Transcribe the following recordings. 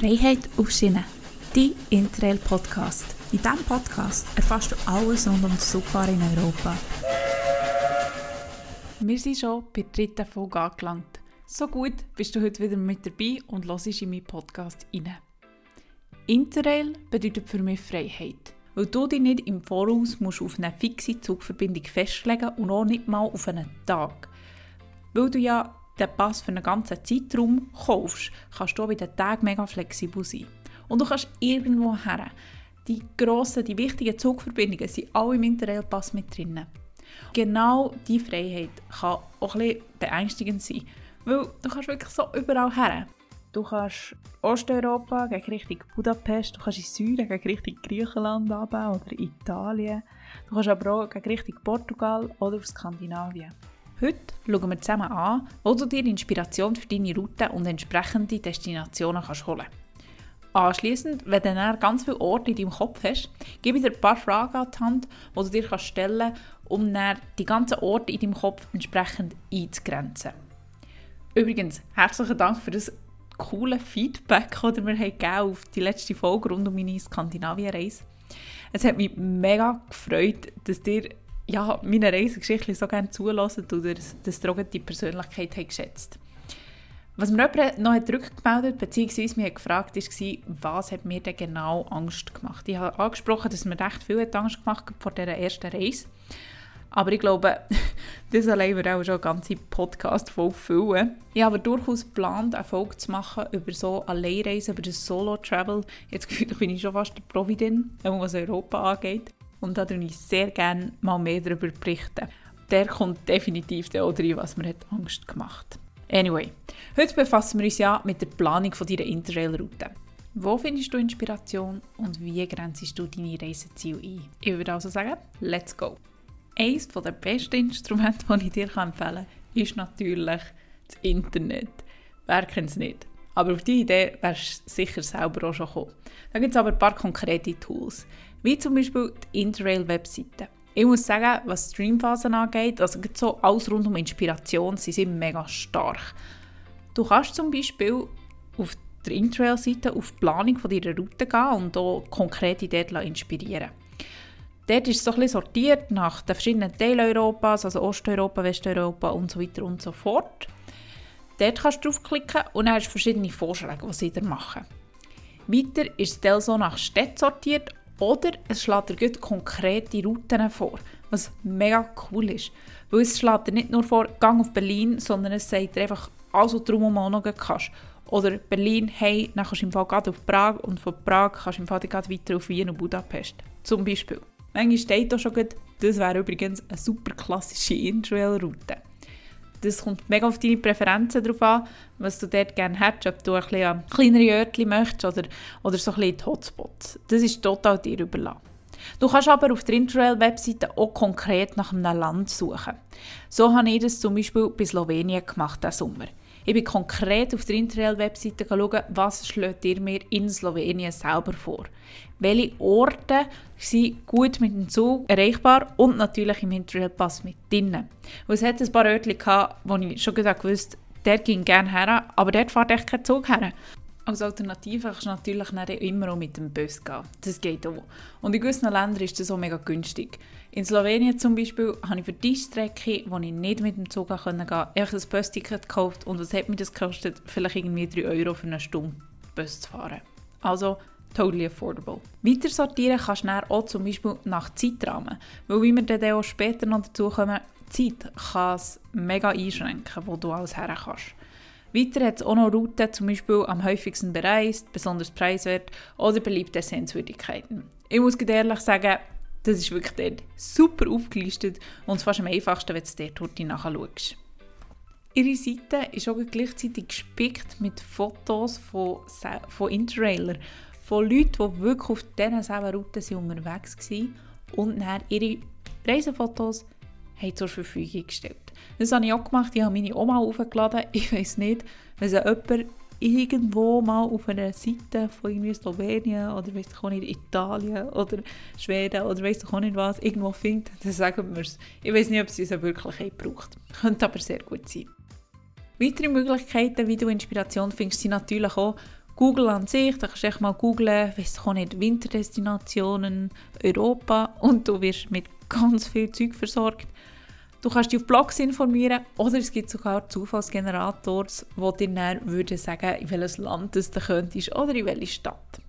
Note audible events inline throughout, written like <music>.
Freiheit auf Schiene, die Interrail-Podcast. In diesem Podcast erfährst du alles rund um das Zugfahren in Europa. Wir sind schon bei der dritten Folge angelangt. So gut bist du heute wieder mit dabei und hörst in meinen Podcast rein. Interrail bedeutet für mich Freiheit, weil du dich nicht im Voraus musst auf eine fixe Zugverbindung festlegen und auch nicht mal auf einen Tag. Weil du ja den Pass für einen ganzen Zeitraum kaufst, kannst du bei den Tagen mega flexibel sein. Und du kannst irgendwo her. Die grossen, die wichtigen Zugverbindungen sind alle im Interrail-Pass mit drin. Genau diese Freiheit kann auch ein bisschen beängstigend sein, weil du kannst wirklich so überall her. Du kannst Osteuropa gegen Richtung Budapest, du kannst in Süden gegen Richtung Griechenland runter oder Italien. Du kannst aber auch gegen Richtung Portugal oder Skandinavien. Heute schauen wir zusammen an, wo du dir Inspiration für deine Route und entsprechende Destinationen kannst holen Anschließend, wenn du dann ganz viele Orte in deinem Kopf hast, gebe ich dir ein paar Fragen an die Hand, die du dir kannst stellen kannst, um dann die ganzen Orte in deinem Kopf entsprechend einzugrenzen. Übrigens, herzlichen Dank für das coole Feedback, das mir gegeben auf die letzte Folge rund um meine Skandinavien-Reise. Es hat mich mega gefreut, dass ihr ja, meine Reisegeschichte so gerne zulassen oder dass ihr die Persönlichkeit hat geschätzt Was mir jemand noch hat bzw. mich hat gefragt war, was hat mir denn genau Angst gemacht. Ich habe angesprochen, dass mir recht viel Angst gemacht hat vor dieser ersten Reise. Aber ich glaube, <laughs> das allein wird auch schon eine ganze Podcast-Folge füllen. Ich habe durchaus geplant, eine Folge zu machen über so Alleinreisen, über das Solo-Travel. Jetzt bin ich schon fast der Profi drin, was Europa angeht und da würde ich sehr gerne mal mehr darüber berichten. Der kommt definitiv auch rein, was mir hat Angst gemacht Anyway, heute befassen wir uns ja mit der Planung von deiner Interrail-Route. Wo findest du Inspiration und wie grenzest du deine Reiseziele ein? Ich würde also sagen, let's go! Eines der besten Instrumente, die ich dir empfehlen kann, ist natürlich das Internet. Wer kennt es nicht? Aber auf diese Idee wärst du sicher selber auch schon gekommen. Da gibt es aber ein paar konkrete Tools wie zum Beispiel die Interrail-Webseite. Ich muss sagen, was Streamphasen angeht, also so alles rund um Inspiration, sie sind mega stark. Du kannst zum Beispiel auf der Interrail-Seite auf die Planung deiner Route gehen und auch konkrete Ideen inspirieren. Dort ist es so ein bisschen sortiert nach den verschiedenen Teilen Europas, also Osteuropa, Westeuropa und so weiter und so fort. Dort kannst du draufklicken und dann hast du verschiedene Vorschläge, was sie dir machen. Weiter ist es so nach Städten sortiert oder es schlägt dir konkrete Routen vor, was mega cool ist. Weil es schlägt dir nicht nur vor, Gang auf Berlin, sondern es sagt dir einfach was du drumherum auch noch kannst. Oder Berlin, hey, dann kannst du im Fall auf Prag und von Prag kannst du im Fall weiter auf Wien und Budapest. Zum Beispiel. Manchmal steht da schon, das wäre übrigens eine super klassische Interrail-Route das kommt mega auf deine Präferenzen drauf an, was du dort gerne hättest, ob du ein bisschen kleinere Örtchen möchtest oder, oder so ein bisschen die Hotspots. Das ist total dir überlassen. Du kannst aber auf der Interrail-Webseite auch konkret nach einem Land suchen. So habe ich das zum Beispiel bei Slowenien gemacht diesen Sommer. Ich bin konkret auf der Interrail-Webseite schauen, was schlägt ihr mir in Slowenien selber vor. Welche Orte sind gut mit dem Zug erreichbar und natürlich im Interrail-Pass mit drinnen. Und es hat ein paar Orte gehabt, wo ich schon gesagt wusste, dort ging gerne her, aber dort fährt echt kein Zug her. Als Alternative kannst du natürlich nicht immer auch mit dem Bus gehen. Das geht auch. Und in gewissen Ländern ist das auch mega günstig. In Slowenien zum Beispiel habe ich für die Strecke, wo ich nicht mit dem Zug gehen konnte, einfach ein Busticket gekauft. Und was hat mir das gekostet? Vielleicht irgendwie 3 Euro für eine Stunde Bus zu fahren. Also totally affordable. Weiter sortieren kannst du auch zum Beispiel nach Zeitrahmen. Weil wie wir dann auch später noch dazu kommen, Zeit kann es mega einschränken, wo du alles her kannst. Weiter hat es auch noch Routen, zum Beispiel am häufigsten bereist, besonders preiswert oder beliebte Sehenswürdigkeiten. Ich muss ehrlich sagen, das ist wirklich dort super aufgelistet und fast am einfachsten, wenn du dort nachschaust. Ihre Seite ist auch gleichzeitig gespickt mit Fotos von, von Interrailern, von Leuten, die wirklich auf diesen selben Routen unterwegs waren und dann ihre Reisefotos zur Verfügung gestellt. Das habe ich auch gemacht. Ich habe meine Oma aufgeladen. <laughs> Ich weiß nicht, wenn jemand irgendwo mal auf einer Seite von Slowenien oder weiss ich auch nicht, Italien oder Schweden oder weiss ich auch nicht was, irgendwo findet, dann sagen wir es. Ich weiß nicht, ob sie es wirklich braucht. Könnte aber sehr gut sein. Weitere Möglichkeiten, wie du Inspiration findest, sind natürlich auch Google an sich, da kannst du echt mal googlen, weißt du nicht, Winterdestinationen, Europa und du wirst mit ganz viel Zeug versorgt. Du kannst dich auf Blogs informieren oder es gibt sogar Zufallsgenerators, die dir dann würden sagen, in welches Land du könntest oder in welche Stadt.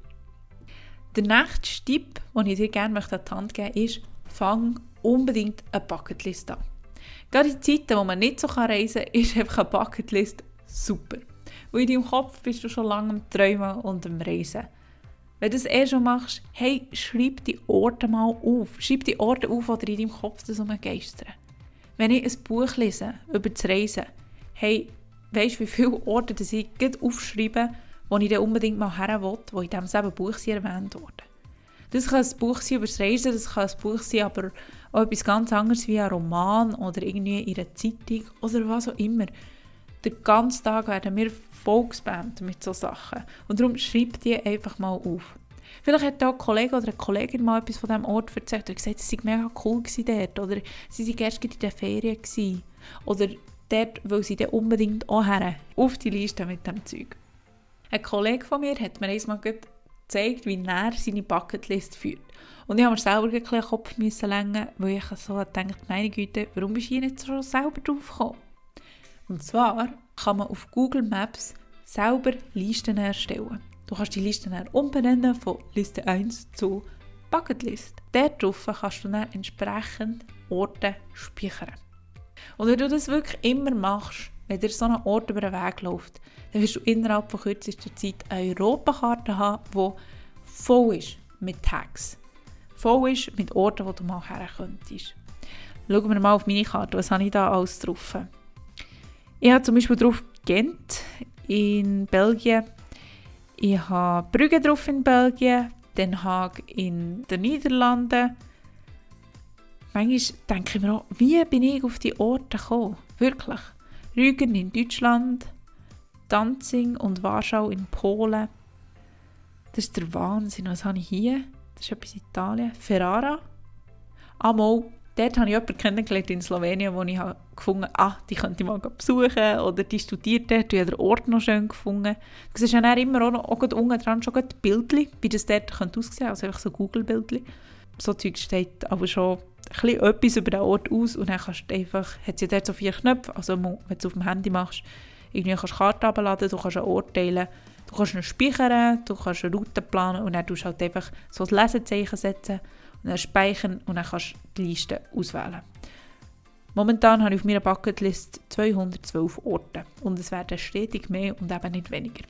Der nächste Tipp, den ich dir gerne an die Hand geben möchte, ist, fang unbedingt eine Bucketlist an. Gerade in Zeiten, wo man nicht so reisen kann, ist einfach eine Bucketlist super. Weil in deinem Kopf bist du schon lange am Träumen und am Reisen. Wenn du das eh schon machst, hey, schreib die Orte mal auf. Schreib die Orte auf, die in deinem Kopf so geistern. Wenn ich ein Buch lese über das Reisen, hey, weißt du, wie viele Orte das ich aufschreibe, wo ich dann unbedingt mal her will, wo in diesem Buch erwähnt wurden. Das kann ein Buch sein über das Reisen, das kann ein Buch sein, aber auch etwas ganz anderes wie ein Roman oder irgendwie in einer Zeitung oder was auch immer. Den ganzen Tag werden wir volksband mit solchen Sachen. Und darum schreib die einfach mal auf. Vielleicht hat auch ein Kollege oder eine Kollegin mal etwas von diesem Ort erzählt und gesagt, es war mega cool dort oder sie waren erst in der Ferien gewesen. oder dort, weil sie dann unbedingt auch her auf die Liste mit dem Zeug. Ein Kollege von mir hat mir einmal gezeigt, wie er seine Bucketlist führt. Und ich habe mir selber ein den Kopf müssen längen, weil ich so gedacht meine Güte, warum bist du hier nicht schon selber drauf gekommen? Und zwar kann man auf Google Maps selber Listen erstellen. Du kannst die Listen umbenennen von Liste 1 zu Bucketlist. Dort drauf kannst du dann entsprechend Orte speichern. Und wenn du das wirklich immer machst, wenn dir so ein Ort über den Weg läuft, dann wirst du innerhalb von kürzester Zeit eine Europakarte haben, die voll ist mit Tags. Voll ist mit Orten, wo du mal her könntest. Schauen wir mal auf meine Karte, was habe ich da alles drauf? Ich habe zum Beispiel drauf Gent in Belgien. Ich habe Brügge drauf in Belgien. Den Haag in den Niederlanden. Manchmal denke ich mir auch, wie bin ich auf die Orte gekommen? Wirklich. Rügen in Deutschland, Danzig und Warschau in Polen. Das ist der Wahnsinn. Was habe ich hier? Das ist etwas Italien. Ferrara. Amol dort habe ich jemanden kennengelernt in Slowenien, wo ich habe gefunden habe, ah, die könnte ich mal besuchen oder die studiert dort, ich habe den Ort noch schön gefunden. Du siehst ja immer auch, noch, auch unten dran schon Bildchen, wie das dort könnte aussehen also einfach so Google-Bildchen. So Zeug steht aber schon ein bisschen etwas über den Ort aus und dann kannst du einfach, hat sie dort so vier Knöpfe, also wenn du es auf dem Handy machst, irgendwie kannst du Karte abladen, du kannst einen Ort teilen, du kannst ihn speichern, du kannst eine Route planen und dann tust du halt einfach so ein Lesezeichen setzen dann speichern und dann kannst du die Liste auswählen. Momentan habe ich auf meiner Bucketlist 212 Orte und es werden stetig mehr und eben nicht weniger.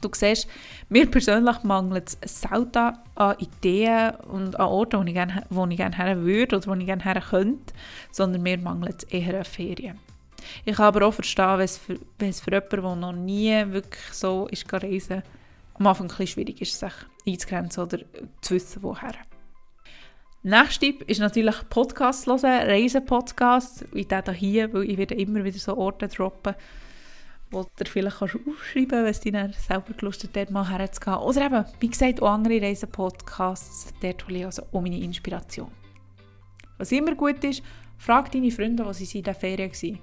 Du siehst, mir persönlich mangelt es selten an Ideen und an Orten, wo ich gerne, wo gerne her würde oder wo ich gerne her könnte, sondern mir mangelt es eher an Ferien. Ich kann aber auch verstehen, wenn es für, wenn es für jemanden, der noch nie wirklich so ist reisen am Anfang ein bisschen schwierig ist, sich einzugrenzen oder zu wissen, woher. Nächster Tipp ist natürlich Podcasts hören, Reisepodcasts, wie der hier, weil ich werde immer wieder so Orte droppen, wo du vielleicht kannst aufschreiben kannst, wenn es dann selber gelust hat, dort mal herzugehen. Oder eben, wie gesagt, auch andere Reisepodcasts, dort hole ich also auch meine Inspiration. Was immer gut ist, frag deine Freunde, was sie in der Ferien waren.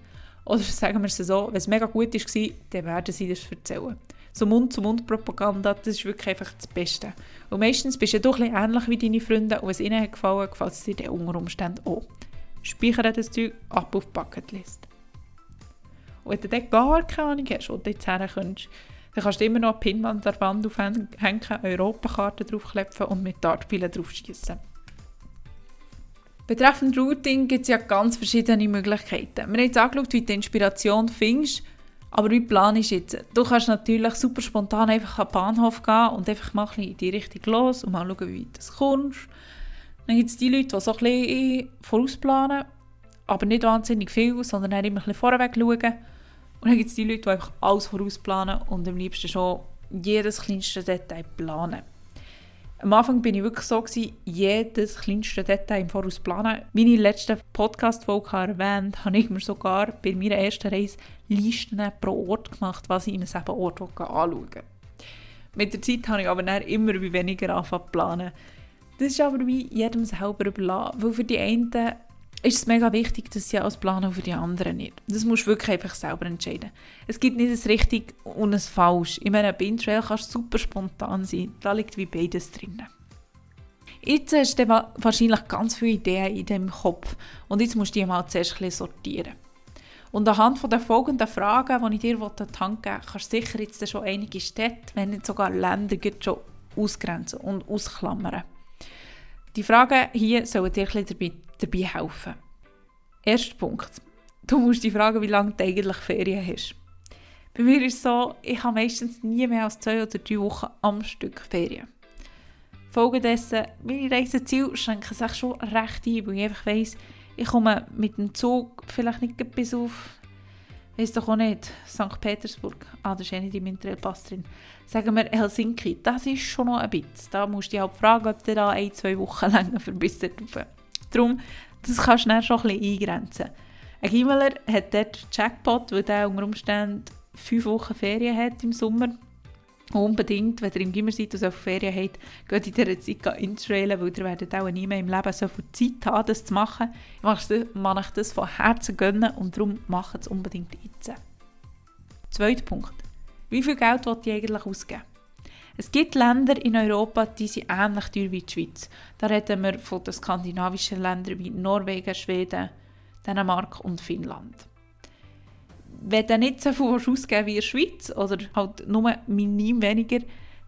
Oder sagen wir es so, wenn es mega gut war, dann werden sie das erzählen so Mund-zu-Mund-Propaganda, das ist wirklich einfach das Beste. Und meistens bist du doch ein ähnlich wie deine Freunde und es ihnen hat gefällt es dir dann unter Umständen auch. Speichere das Zeug ab auf die Bucketlist. Und wenn du dann gar keine Ahnung hast, wo du jetzt her kannst, dann kannst du immer noch eine Pinwand an der Wand aufhängen, eine Europakarte draufklepfen und mit Dartpfeilen draufschießen. Betreffend Routing gibt es ja ganz verschiedene Möglichkeiten. Wir haben jetzt angeschaut, wie du Inspiration findest aber wie planst du jetzt? Du kannst natürlich super spontan einfach an den Bahnhof gehen und einfach mal ein in die Richtung los und mal schauen, wie das kommst. Dann gibt es die Leute, die so ein bisschen vorausplanen, aber nicht wahnsinnig viel, sondern immer ein bisschen vorweg schauen. Und dann gibt es die Leute, die einfach alles vorausplanen und am liebsten schon jedes kleinste Detail planen. Am Anfang bin ich wirklich so, gewesen, jedes kleinste Detail im Voraus planen. Meine letzte Podcast-Folge erwähnt, habe ich mir sogar bei meiner ersten Reise Listen pro Ort gemacht, was ich in einem Ort anschauen will. Mit der Zeit habe ich aber dann immer weniger angefangen zu planen. Das ist aber wie jedem selber überlassen, weil für die einen ist es mega wichtig, dass sie als Planen für die anderen nicht. Das musst du wirklich einfach selber entscheiden. Es gibt nicht ein richtig und ein falsch. In einem Bintrail kannst du super spontan sein. Da liegt wie beides drin. Jetzt hast du wahrscheinlich ganz viele Ideen in deinem Kopf und jetzt musst du die mal zuerst ein bisschen sortieren. Und anhand den folgenden Fragen, die ich dir an die Hand geben kannst du sicher jetzt schon einige Städte, wenn nicht sogar Länder, schon ausgrenzen und ausklammern. Die Fragen hier sollen dir ein dabei, dabei helfen. Erster Punkt. Du musst dich fragen, wie lange du eigentlich Ferien hast. Bei mir ist es so, ich habe meistens nie mehr als zwei oder drei Wochen am Stück Ferien. Folgedessen, meine Reiseziele schränken sich schon recht ein, weil ich einfach weiss, ich komme mit dem Zug vielleicht nicht bis auf Weiss doch auch nicht, St. Petersburg, ah, das ist eh nicht im Interrail-Pass drin. Sagen wir Helsinki, das ist schon noch ein bisschen. Da musst du dich halt fragen, ob du da ein, zwei Wochen <laughs> länger für bis rauf. Darum, das kannst du dann schon ein bisschen eingrenzen. Ein Gimmeler hat dort Jackpot, weil der unter Umständen fünf Wochen Ferien hat im Sommer unbedingt, wenn ihr im Gimmer seid und so Ferien habt, geht in dieser Zeit intrailen, weil ihr werdet auch nie mehr im Leben so viel Zeit haben, das zu machen. Ich mache euch das von Herzen gönnen und darum macht es unbedingt jetzt. Zweiter Punkt. Wie viel Geld wollt ihr eigentlich ausgeben? Es gibt Länder in Europa, die sind ähnlich teuer wie die Schweiz. Da reden wir von den skandinavischen Ländern wie Norwegen, Schweden, Dänemark und Finnland wenn du nicht so viel ausgeben wie in der Schweiz oder halt nur minim weniger,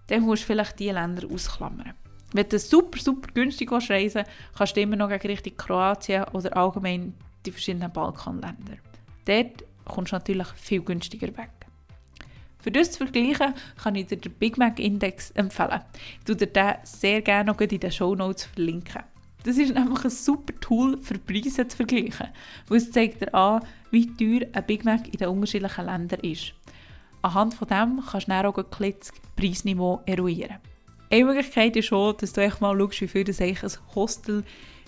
dann musst du vielleicht diese Länder ausklammern. Wenn du super, super günstig reisen kannst du immer noch gegen Richtung Kroatien oder allgemein die verschiedenen Balkanländer. Dort kommst du natürlich viel günstiger weg. Für das zu vergleichen, kann ich dir den Big Mac Index empfehlen. Ich dir den sehr gerne noch in den Show Notes verlinken. Das ist nämlich ein super Tool für Preise zu vergleichen, weil es zeigt dir an, wie teuer ein Big Mac in den unterschiedlichen Ländern ist. Anhand von dem kannst du dann auch ein das Preisniveau eruieren. Eine Möglichkeit ist schon, dass du mal schaust, wie viel das ein Hostel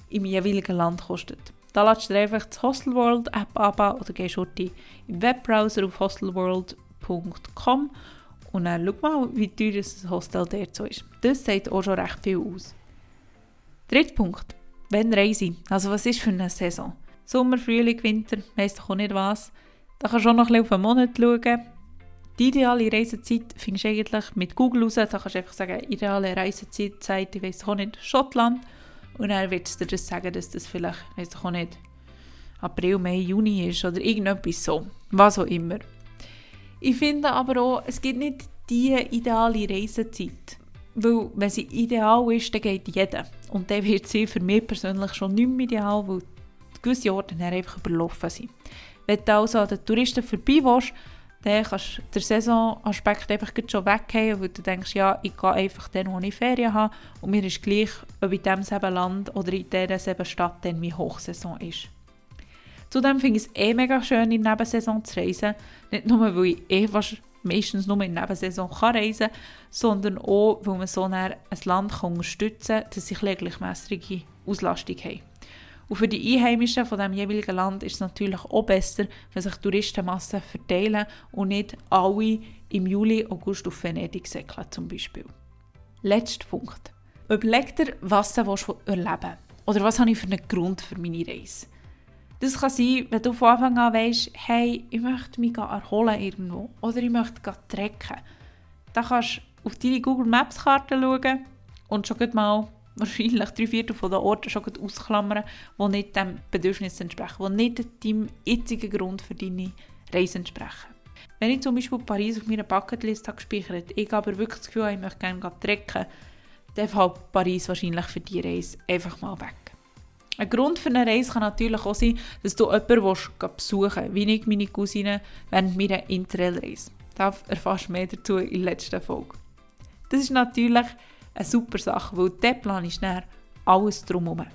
im jeweiligen Land kostet. Da lädst du dir einfach die Hostelworld App ab oder gehst heute im Webbrowser auf hostelworld.com und dann schau mal, wie teuer das Hostel dort so ist. Das sagt auch schon recht viel aus. Dritter Punkt. Wenn reise Also was ist für eine Saison? Sommer, Frühling, Winter, weiss doch auch nicht was. Da kannst du auch noch ein bisschen auf einen Monat schauen. Die ideale Reisezeit findest du eigentlich mit Google raus. Da kannst du einfach sagen, ideale Reisezeit, ich weiss auch nicht, Schottland. Und dann wird es dir das sagen, dass das vielleicht, weiss doch auch nicht, April, Mai, Juni ist oder irgendetwas so. Was auch immer. Ich finde aber auch, es gibt nicht die ideale Reisezeit. Weil, wenn sie ideal ist, dann geht jeder. Und dann wird sie für mich persönlich schon nicht mehr ideal, weil gewisse Orte dann einfach überlaufen sind. Wenn du also an den Touristen vorbei willst, dann kannst du den Saisonaspekt einfach schon weggehen, weil du denkst, ja, ich gehe einfach dann, wo ich Ferien habe und mir ist gleich, ob in diesem Land oder in dieser Stadt dann meine Hochsaison ist. Zudem finde ich es eh mega schön, in der Nebensaison zu reisen. Nicht nur, weil ich eh meistens nur in der Nebensaison kann reisen kann, sondern auch, weil man so ein Land kann unterstützen kann, dass sie eine gleichmäßige Auslastung haben. Und für die Einheimischen von dem jeweiligen Land ist es natürlich auch besser, wenn sich Touristenmassen verteilen und nicht alle im Juli, August auf Venedig säckeln zum Beispiel. Letzter Punkt. Überleg dir, was du erleben willst. Oder was habe ich für einen Grund für meine Reise. Das kann sein, wenn du von Anfang an weißt, hey, ich möchte mich erholen irgendwo oder ich möchte trecken. Dann kannst du auf deine Google Maps Karte schauen und schon mal <laughs> wahrscheinlich drei Viertel von den Orten schon ausklammern, die nicht dem Bedürfnis entsprechen, die nicht deinem jetzigen Grund für deine Reise entsprechen. Wenn ich zum Beispiel Paris auf meiner Bucketlist habe gespeichert, ich aber wirklich das Gefühl habe, ich möchte gerne trecken, dann fällt Paris wahrscheinlich für diese Reise einfach mal weg. Ein Grund für eine Reise kann natürlich auch sein, dass du jemanden besuchen willst, wie ich meine Cousine während meiner Interrail-Reise. Da erfährst du mehr dazu in der letzten Folge. Das ist natürlich eine super Sache, weil dort planst du alles drumherum.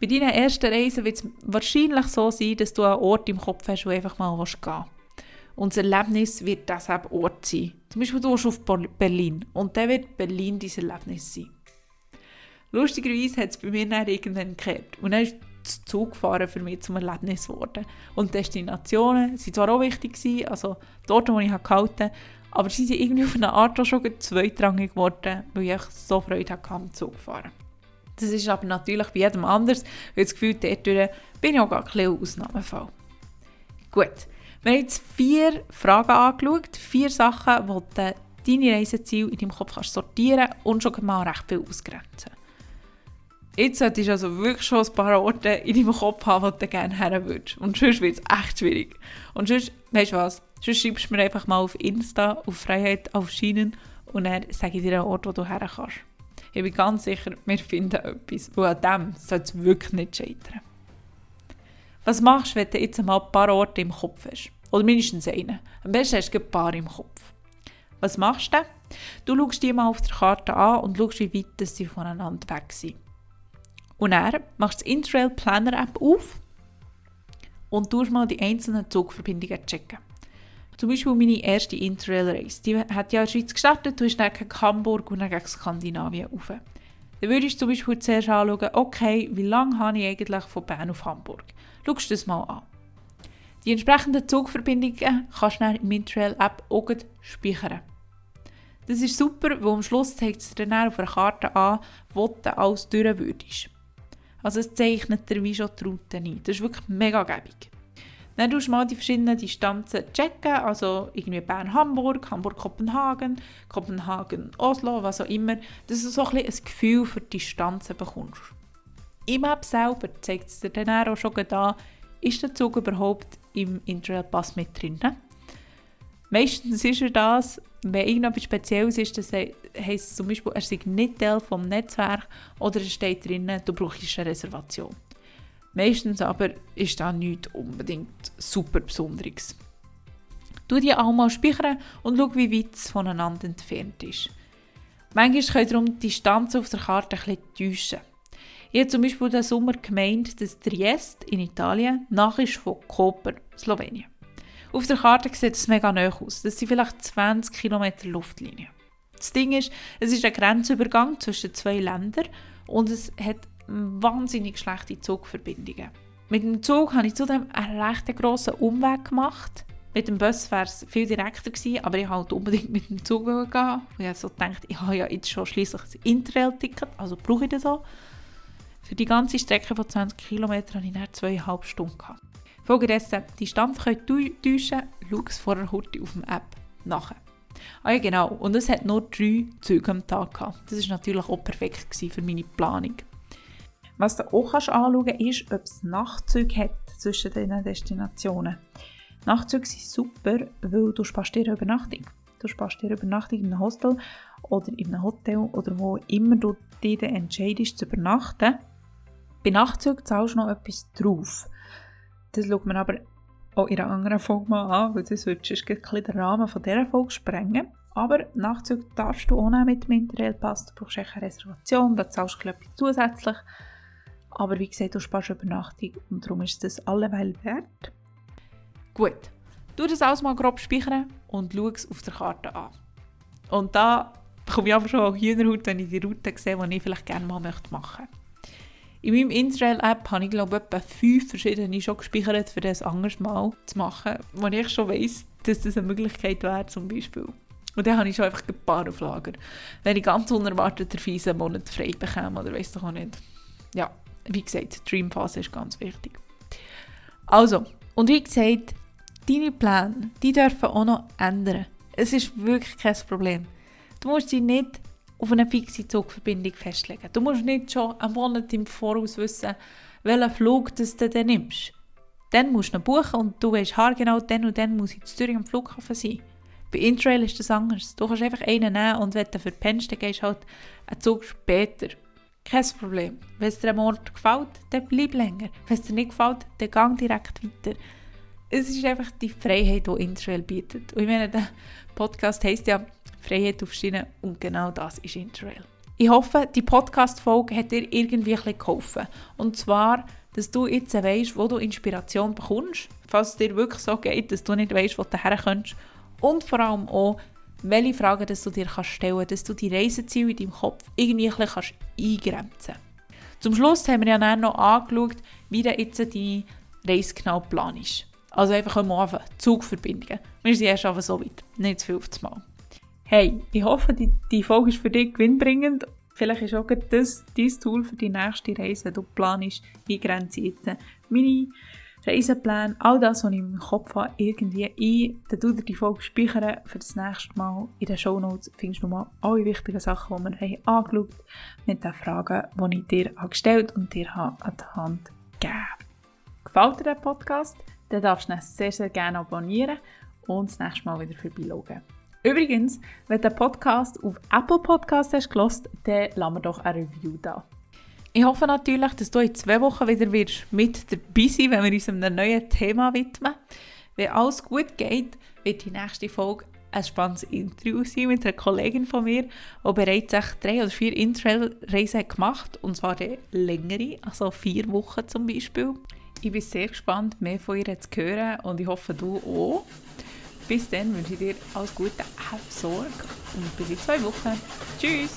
Bei deiner ersten Reise wird es wahrscheinlich so sein, dass du einen Ort im Kopf hast, wo einfach mal gehen willst. Und das Erlebnis wird das Ort sein. Zum Beispiel du auf Berlin und dann wird Berlin dein Erlebnis sein. Lustigerweise hat es bei mir dann irgendwann gekehrt. Und dann ist das Zugfahren für mich zum Erlebnis geworden. Und Destinationen waren zwar auch wichtig, gewesen, also dort, wo ich gehalten habe, aber sie sind irgendwie auf eine Art auch schon zweitrangig geworden, weil ich so Freude hatte am Zugfahren. Das ist aber natürlich bei jedem anders, weil das Gefühl, dort bin ich auch gar ein Ausnahmefall. Gut, wir haben jetzt vier Fragen angeschaut, vier Sachen, die deine Reiseziele in deinem Kopf kannst sortieren und schon mal recht viel ausgrenzen. Jetzt solltest du also wirklich schon ein paar Orte in deinem Kopf haben, wo du gerne her würdest. Und sonst wird es echt schwierig. Und sonst, weißt du was, sonst schreibst du mir einfach mal auf Insta, auf Freiheit auf Schienen und dann sage ich dir einen Ort, wo du her kannst. Ich bin ganz sicher, wir finden etwas. Und an dem soll es wirklich nicht scheitern. Was machst du, wenn du jetzt mal ein paar Orte im Kopf hast? Oder mindestens einen. Am besten hast du ein paar im Kopf. Was machst du? Du schaust die mal auf der Karte an und schaust, wie weit sie voneinander weg sind. Und dann machst du die Interrail Planner App auf und tust mal die einzelnen Zugverbindungen checken. Zum Beispiel meine erste Interrail-Race. Die hat ja in der Schweiz gestartet, du bist dann gegen Hamburg und dann gegen Skandinavien rauf. Dann würdest du zum Beispiel zuerst anschauen, okay, wie lange habe ich eigentlich von Bern auf Hamburg? Schaust du das mal an. Die entsprechenden Zugverbindungen kannst du dann im Interrail-App auch speichern. Das ist super, weil am Schluss zeigt es dir dann auf einer Karte an, wo du alles durch würdest. Also es zeichnet dir wie schon die Route ein. Das ist wirklich mega gäbig. Dann tust du mal die verschiedenen Distanzen checken, also irgendwie Bern-Hamburg, Hamburg-Kopenhagen, Kopenhagen-Oslo, was auch immer, dass du so ein, ein Gefühl für die Distanzen bekommst. Im App selber zeigt es dir dann auch schon an, ist der Zug überhaupt im Interrail-Pass mit drin? Meistens ist er das, wenn irgendetwas Spezielles ist, das heisst es zum Beispiel, er ist nicht Teil vom Netzwerk oder es steht drin, du brauchst eine Reservation. Meistens aber ist das nichts unbedingt super Besonderes. Du die auch mal speichern und schau, wie weit es voneinander entfernt ist. Manchmal können darum die Distanz auf der Karte bisschen täuschen. Ich habe zum Beispiel diesen Sommer gemeint, dass Triest in Italien nach ist von Koper, Slowenien. Auf der Karte sieht es mega nah aus. Das sind vielleicht 20 km Luftlinie. Das Ding ist, es ist ein Grenzübergang zwischen zwei Ländern und es hat wahnsinnig schlechte Zugverbindungen. Mit dem Zug habe ich zudem einen recht grossen Umweg gemacht. Mit dem Bus wäre es viel direkter gewesen, aber ich wollte halt unbedingt mit dem Zug gehen. Ich habe so gedacht, ich habe ja jetzt schon schließlich ein Interrail-Ticket, also brauche ich das auch. Für die ganze Strecke von 20 km hatte ich dann zweieinhalb Stunden. Gehabt. Folgedessen, die Distanz könnt täuschen, schau es vorher heute auf der App nach. Ah ja, genau. Und es hat nur drei Züge am Tag gehabt. Das war natürlich auch perfekt für meine Planung. Was du auch anschauen kannst, ist, ob es Nachtzüge hat zwischen diesen Destinationen. Nachtzüge sind super, weil du sparst dir eine Übernachtung. Du sparst dir Übernachtung in einem Hostel oder in einem Hotel oder wo immer du dich entscheidest zu übernachten. Bei Nachtzügen zahlst du noch etwas drauf. Das schaut man aber auch in einer anderen Folge mal an, weil das würde ein den Rahmen von dieser Folge sprengen. Aber Nachtzüge darfst du auch mit dem Interrail-Pass. Du brauchst eine Reservation, da zahlst du etwas zusätzlich. Aber wie gesagt, du sparst Übernachtung und darum ist das alleweil wert. Gut, tu das alles mal grob speichern und schau es auf der Karte an. Und da bekomme ich aber schon Hühnerhaut, wenn ich die Route sehe, die ich vielleicht gerne mal machen möchte. In meinem Israel-App habe ich glaube etwa fünf verschiedene schon gespeichert, für das anderes Mal zu machen, wo ich schon weiss, dass das eine Möglichkeit wäre zum Beispiel. Und dann habe ich schon einfach ein paar auf Lager. Wenn ich ganz unerwarteterweise einen Monat frei bekomme oder weiss doch auch nicht. Ja, wie gesagt, die Dreamphase ist ganz wichtig. Also, und wie gesagt, deine Pläne, die dürfen auch noch ändern. Es ist wirklich kein Problem. Du musst dich nicht auf eine fixe Zugverbindung festlegen. Du musst nicht schon einen Monat im Voraus wissen, welchen Flug du dann nimmst. Dann musst du ihn buchen und du weißt haargenau, dann und dann muss ich zu Zürich am Flughafen sein. Bei Intrail ist das anders. Du kannst einfach einen nehmen und wenn du verpennst, dann gehst du halt einen Zug später. Kein Problem. Wenn es dir am Ort gefällt, dann bleib länger. Wenn es dir nicht gefällt, dann gang direkt weiter. Es ist einfach die Freiheit, die Interrail bietet. Und ich meine, der Podcast heisst ja Freiheit auf und genau das ist Interrail. Ich hoffe, die Podcast-Folge hat dir irgendwie ein geholfen. Und zwar, dass du jetzt weißt, wo du Inspiration bekommst, falls es dir wirklich so geht, dass du nicht weißt, wo du herkommst. Und vor allem auch, welche Fragen dass du dir kannst stellen kannst, dass du die Reiseziele in deinem Kopf irgendwie ein bisschen eingrenzen kannst. Zum Schluss haben wir ja dann noch angeschaut, wie du jetzt deine Reise genau planst. Also einfach am Anfang Zugverbindungen. Wir sind erst aber so weit, nicht zu viel auf Mal. Hey, ich hoffe, die, die Folge ist für dich gewinnbringend. vielleicht ist auch das dein Tool für die nächste Reise, du planst, ich grenze jetzt meine Reisepläne, all das, was ich im Kopf habe, irgendwie ein. Dann tu dir die Folge speichern für das nächste Mal. In den Shownotes findest du nochmal alle wichtigen Sachen, die wir haben angeschaut haben, mit den Fragen, die ich dir gestellt und dir an die Hand gegeben Gefällt dir der Podcast? Dann darfst du ihn sehr, sehr gerne abonnieren und das nächste Mal wieder vorbeischauen. Übrigens, wenn du den Podcast auf Apple Podcasts hast gelost, dann lass mir doch eine Review da. Ich hoffe natürlich, dass du in zwei Wochen wieder wirst mit dabei sein wenn wir uns einem neuen Thema widmen. Wenn alles gut geht, wird die nächste Folge ein spannendes Interview sein mit einer Kollegin von mir, die bereits drei oder vier Interrail-Reisen gemacht hat, und zwar längere, also vier Wochen zum Beispiel. Ich bin sehr gespannt, mehr von ihr zu hören und ich hoffe, du auch. Bis dann wünsche ich dir alles Gute, hab Sorge und bis in zwei Wochen. Tschüss!